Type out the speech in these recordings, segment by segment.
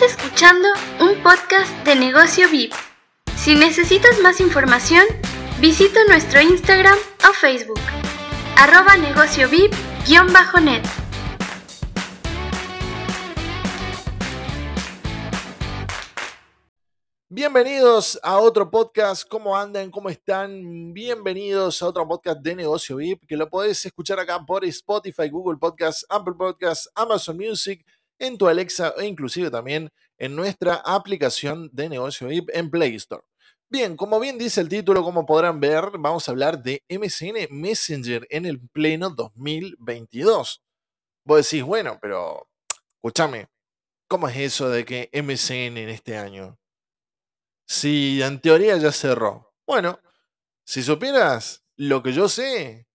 Estás escuchando un podcast de negocio VIP. Si necesitas más información, visita nuestro Instagram o Facebook, arroba negocio VIP-net. Bienvenidos a otro podcast. ¿Cómo andan? ¿Cómo están? Bienvenidos a otro podcast de Negocio VIP que lo podés escuchar acá por Spotify, Google Podcasts, Apple Podcasts, Amazon Music, en tu Alexa e inclusive también en nuestra aplicación de Negocio VIP en Play Store. Bien, como bien dice el título, como podrán ver, vamos a hablar de MSN Messenger en el pleno 2022. Vos decís, bueno, pero escúchame, ¿cómo es eso de que MSN en este año? Si en teoría ya cerró. Bueno, si supieras lo que yo sé,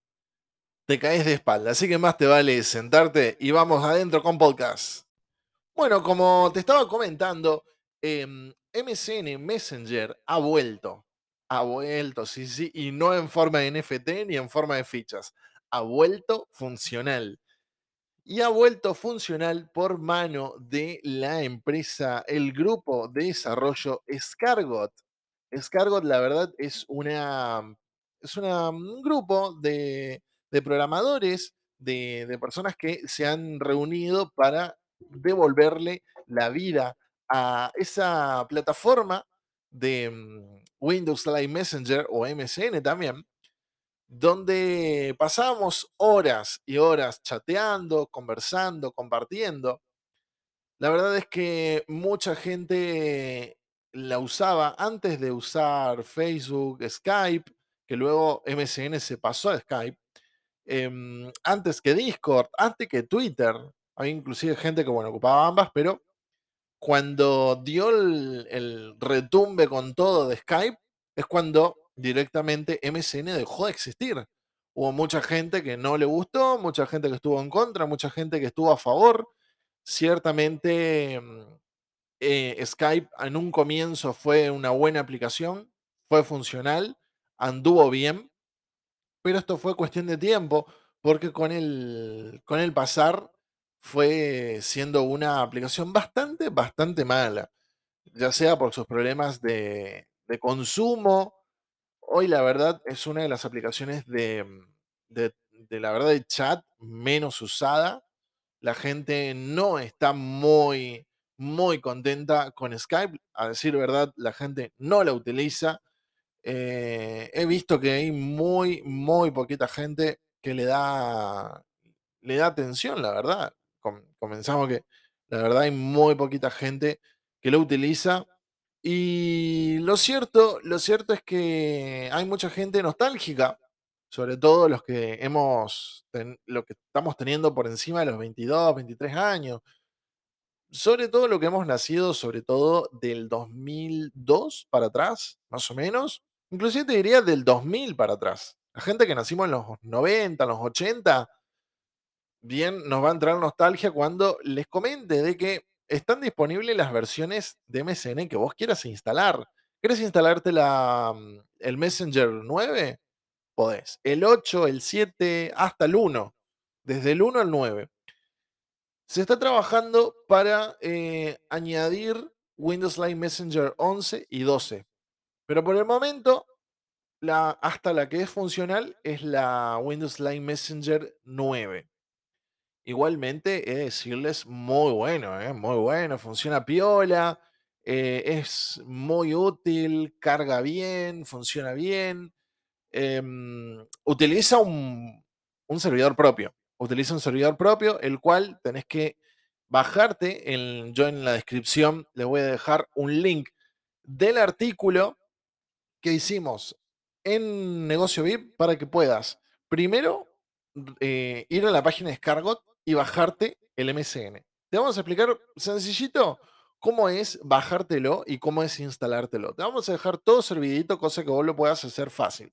te caes de espalda. Así que más te vale sentarte y vamos adentro con podcast. Bueno, como te estaba comentando, MSN em, Messenger ha vuelto. Ha vuelto, sí, sí, y no en forma de NFT ni en forma de fichas. Ha vuelto funcional y ha vuelto funcional por mano de la empresa, el grupo de desarrollo Scargot. Scargot, la verdad, es, una, es un grupo de, programadores, de, personas que se han reunido para devolverle la vida a esa plataforma de mm, Windows Live Messenger o MSN también, donde pasábamos horas y horas chateando, conversando, compartiendo. La verdad es que mucha gente la usaba antes de usar Facebook, Skype, que luego MSN se pasó a Skype, em, antes que Discord, antes que Twitter. Hay inclusive gente que, bueno, ocupaba ambas, pero cuando dio el, el retumbe con todo de Skype, es cuando directamente MSN dejó de existir. Hubo mucha gente que no le gustó, mucha gente que estuvo en contra, mucha gente que estuvo a favor. Ciertamente mm, eh, Skype en un comienzo fue una buena aplicación, fue funcional, anduvo bien, pero esto fue cuestión de tiempo porque con el, con el pasar fue siendo una aplicación bastante, bastante mala, ya sea por sus problemas de, de consumo, Hoy la verdad es una de las aplicaciones de, mm, de, la verdad de chat menos usada. La gente no está muy, muy contenta con Skype. A decir verdad, la gente no la utiliza. Eh, he visto que hay muy, muy poquita gente que le da, le da atención, la verdad. Comenzamos que la verdad hay muy poquita gente que lo utiliza. Y lo cierto, lo cierto es que hay mucha gente nostálgica, sobre todo los que hemos, lo que estamos teniendo por encima de los 22, 23 años, sobre todo lo que hemos nacido, sobre todo del 2002 para atrás, más o menos, inclusive te diría del 2000 para atrás. La gente que nacimos en los 90, en los 80, bien nos va a entrar nostalgia cuando les comente de que están disponibles las versiones de MSN que vos quieras instalar. ¿Quieres instalarte la, mm, el Messenger 9? Podés. El 8, el 7, hasta el 1. Desde el 1 al 9. Se está trabajando para eh, añadir Windows Live Messenger 11 y 12. Pero por el momento, la, hasta la que es funcional es la Windows Live Messenger 9. Igualmente, he de decirles, muy bueno, ¿eh? muy bueno, funciona piola, eh, es muy útil, carga bien, funciona bien. Em, utiliza un, servidor propio, utiliza un servidor propio, el cual tenés que bajarte. yo en la descripción les voy a dejar un link del artículo que hicimos en Negocio VIP para que puedas primero eh, ir a la página de Scargot y bajarte el MSN. Te vamos a explicar sencillito cómo es bajártelo y cómo es instalártelo. Te vamos a dejar todo servidito, cosa que vos lo puedas hacer fácil.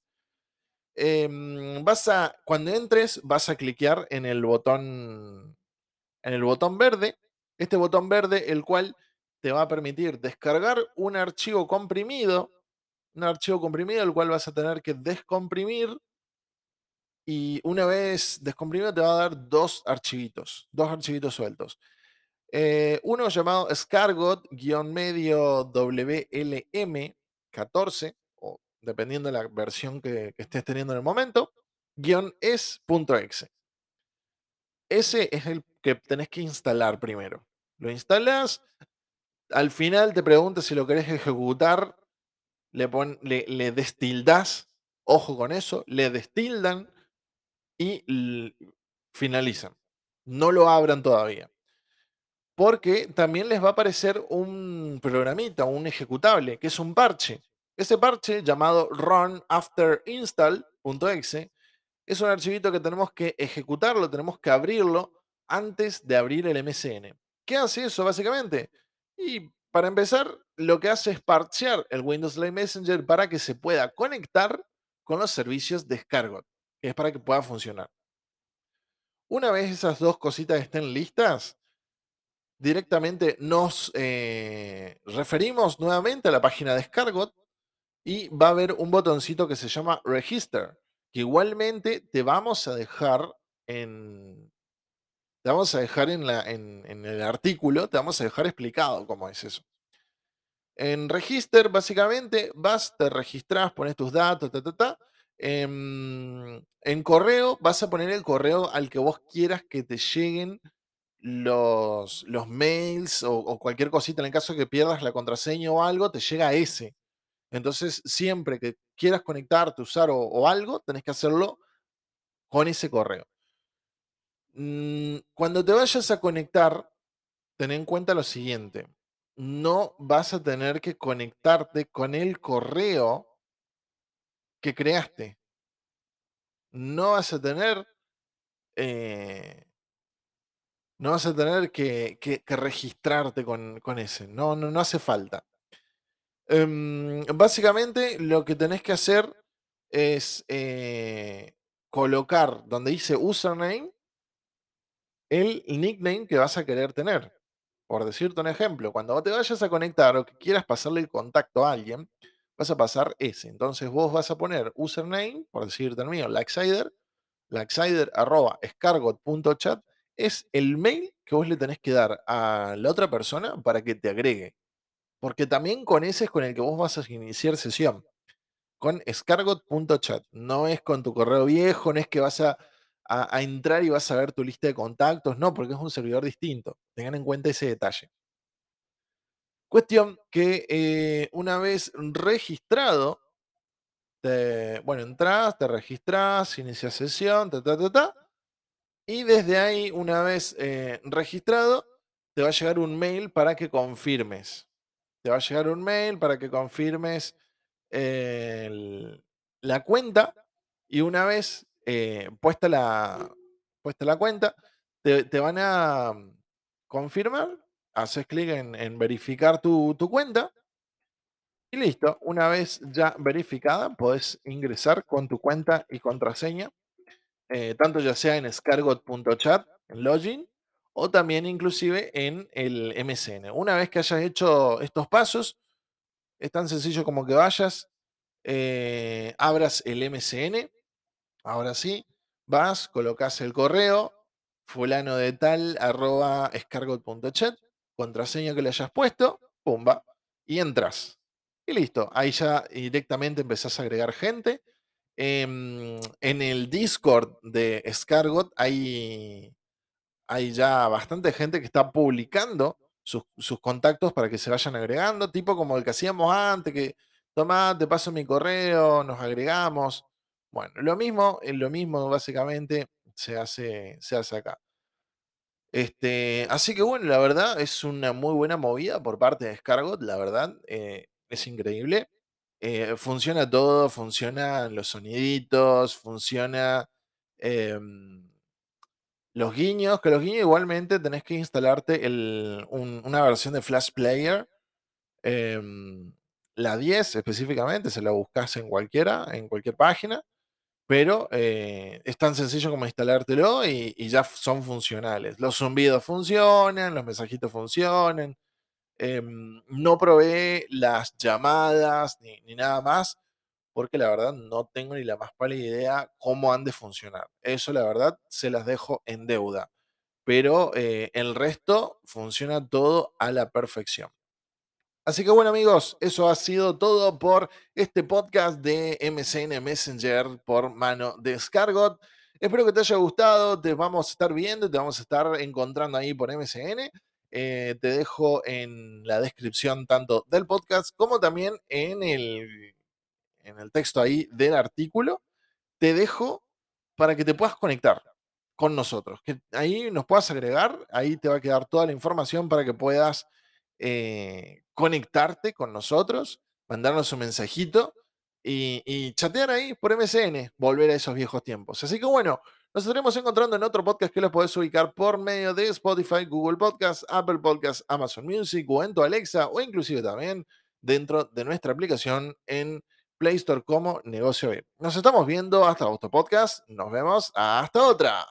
Em, vas a, cuando entres, vas a cliquear en el botón, en el botón verde. Este botón verde, el cual te va a permitir descargar un archivo comprimido, un archivo comprimido, el cual vas a tener que descomprimir y una vez descomprimido te va a dar dos archivitos, dos archivitos sueltos. Eh, uno llamado Scargot-medio WLM14, o dependiendo de la versión que, estés teniendo en el momento, es.exe. Ese es el que tenés que instalar primero. Lo instalas, al final te pregunta si lo querés ejecutar, le, le, le destildas, ojo con eso, le destildan y finalizan. No lo abran todavía porque también les va a aparecer un programita, un ejecutable, que es un parche. Ese parche llamado run after install.exe es un archivito que tenemos que ejecutarlo, tenemos que abrirlo antes de abrir el MSN. ¿Qué hace eso básicamente? Y para empezar, lo que hace es parchear el Windows Live Messenger para que se pueda conectar con los servicios de Scargot, es para que pueda funcionar. Una vez esas dos cositas estén listas, directamente nos eh, referimos nuevamente a la página de Scargot y va a haber un botoncito que se llama Register, que igualmente te vamos a dejar en, te vamos a dejar en, en, el artículo, te vamos a dejar explicado cómo es eso. En Register, básicamente, vas, te registras, pones tus datos, ta, ta, ta. En, en correo, vas a poner el correo al que vos quieras que te lleguen los, los mails o, cualquier cosita, en el caso de que pierdas la contraseña o algo, te llega ese. Entonces, siempre que quieras conectarte, usar o, algo, tenés que hacerlo con ese correo. Mm, cuando te vayas a conectar, ten en cuenta lo siguiente. No vas a tener que conectarte con el correo que creaste. No vas a tener eh, no vas a tener que, registrarte con, ese. No, no, no hace falta. Em, básicamente lo que tenés que hacer es eh, colocar donde dice username el nickname que vas a querer tener. Por decirte un ejemplo, cuando te vayas a conectar o que quieras pasarle el contacto a alguien, vas a pasar ese. Entonces vos vas a poner username, por decirte el mío, Laxider, laxider.escargot.chat es el mail que vos le tenés que dar a la otra persona para que te agregue. Porque también con ese es con el que vos vas a iniciar sesión. Con escargot.chat. No es con tu correo viejo, no es que vas a, entrar y vas a ver tu lista de contactos. No, porque es un servidor distinto. Tengan en cuenta ese detalle. Cuestión que eh, una vez registrado, bueno, entras, te registras, inicias sesión, ta, ta, ta, ta, y desde ahí, una vez eh, registrado, te va a llegar un mail para que confirmes. Te va a llegar un mail para que confirmes la cuenta y una vez eh, puesta, la, puesta la cuenta, te, van a confirmar, haces clic en, verificar tu, tu, cuenta y listo. Una vez ya verificada, podés ingresar con tu cuenta y contraseña eh, tanto ya sea en scargot.chat, en login, o también inclusive en el MSN. Una vez que hayas hecho estos pasos, es tan sencillo como que vayas, eh, abras el MSN, ahora sí, vas, colocas el correo, fulano de tal, arroba escargot.chat, contraseña que le hayas puesto, pumba, y entras. Y listo, ahí ya directamente empezás a agregar gente Em, en el Discord de Scargot hay, hay ya bastante gente que está publicando sus, contactos para que se vayan agregando, tipo como el que hacíamos antes, que toma, te paso mi correo, nos agregamos. Bueno, lo mismo, lo mismo básicamente se hace, se hace acá. Este, así que bueno, la verdad es una muy buena movida por parte de Scargot, la verdad, eh, es increíble. Eh, funciona todo, funcionan los soniditos, funciona em, los guiños, que los guiños igualmente tenés que instalarte una versión de Flash Player, em, la 10 específicamente, se la buscas en cualquiera, en cualquier página, pero eh, es tan sencillo como instalártelo y, ya son funcionales. Los zumbidos funcionan, los mensajitos funcionan, Em, no probé las llamadas ni, nada más, porque la verdad no tengo ni la más pálida idea cómo han de funcionar. Eso la verdad se las dejo en deuda. pero eh, el resto funciona todo a la perfección. Así que bueno amigos, eso ha sido todo por este podcast de MCN Messenger por mano de Scargot. Espero que te haya gustado, te vamos a estar viendo, te vamos a estar encontrando ahí por MCN. Eh, te dejo en la descripción tanto del podcast como también en el, en el texto ahí del artículo. Te dejo para que te puedas conectar con nosotros, que ahí nos puedas agregar, ahí te va a quedar toda la información para que puedas eh, conectarte con nosotros, mandarnos un mensajito y, chatear ahí por MCN, volver a esos viejos tiempos. Así que bueno, nos estaremos encontrando en otro podcast que los podés ubicar por medio de Spotify, Google Podcast, Apple Podcast, Amazon Music o en tu Alexa o inclusive también dentro de nuestra aplicación en Play Store como Negocio B. Nos estamos viendo hasta otro podcast. Nos vemos hasta otra.